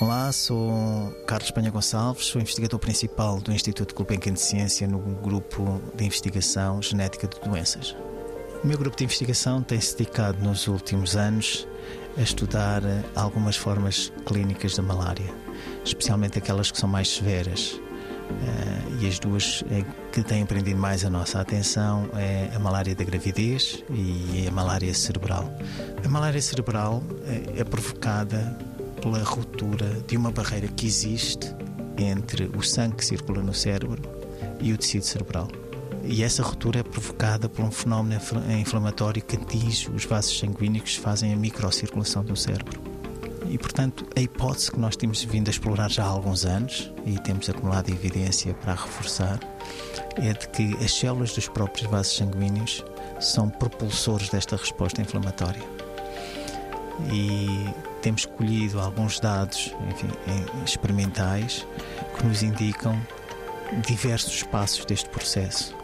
Olá, sou Carlos Penha Gonçalves, sou investigador principal do Instituto Gulbenkian de Ciência no grupo de investigação genética de doenças. O meu grupo de investigação tem-se dedicado nos últimos anos a estudar algumas formas clínicas da malária, especialmente aquelas que são mais severas. Uh, e as duas eh, que têm prendido mais a nossa atenção é a malária da gravidez e a malária cerebral. A malária cerebral é, é provocada pela ruptura de uma barreira que existe entre o sangue que circula no cérebro e o tecido cerebral. E essa ruptura é provocada por um fenómeno inflamatório que atinge os vasos sanguíneos que fazem a microcirculação do cérebro. E, portanto, a hipótese que nós temos vindo a explorar já há alguns anos, e temos acumulado evidência para reforçar, é de que as células dos próprios vasos sanguíneos são propulsores desta resposta inflamatória. E temos colhido alguns dados enfim, experimentais que nos indicam diversos passos deste processo.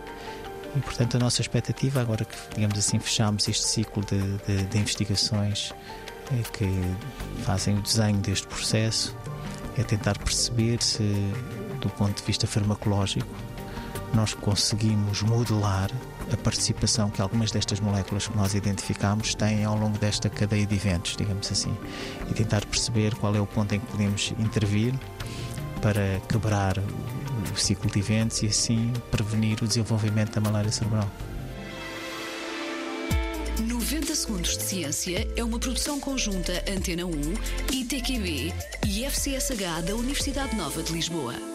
E, portanto, a nossa expectativa, agora que, digamos assim, fechamos este ciclo de, de, de investigações é que fazem o desenho deste processo, é tentar perceber se, do ponto de vista farmacológico, nós conseguimos modelar a participação que algumas destas moléculas que nós identificamos têm ao longo desta cadeia de eventos, digamos assim, e tentar perceber qual é o ponto em que podemos intervir para quebrar o ciclo de eventos e assim prevenir o desenvolvimento da malária cerebral. 90 Segundos de Ciência é uma produção conjunta Antena 1, ITQB e FCSH da Universidade Nova de Lisboa.